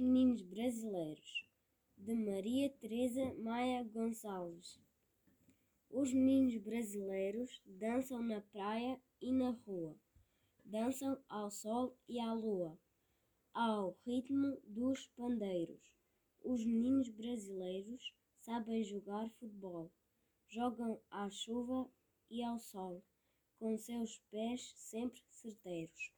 Meninos Brasileiros, de Maria Teresa Maia Gonçalves. Os meninos brasileiros dançam na praia e na rua, dançam ao sol e à lua, ao ritmo dos pandeiros. Os meninos brasileiros sabem jogar futebol, jogam à chuva e ao sol, com seus pés sempre certeiros.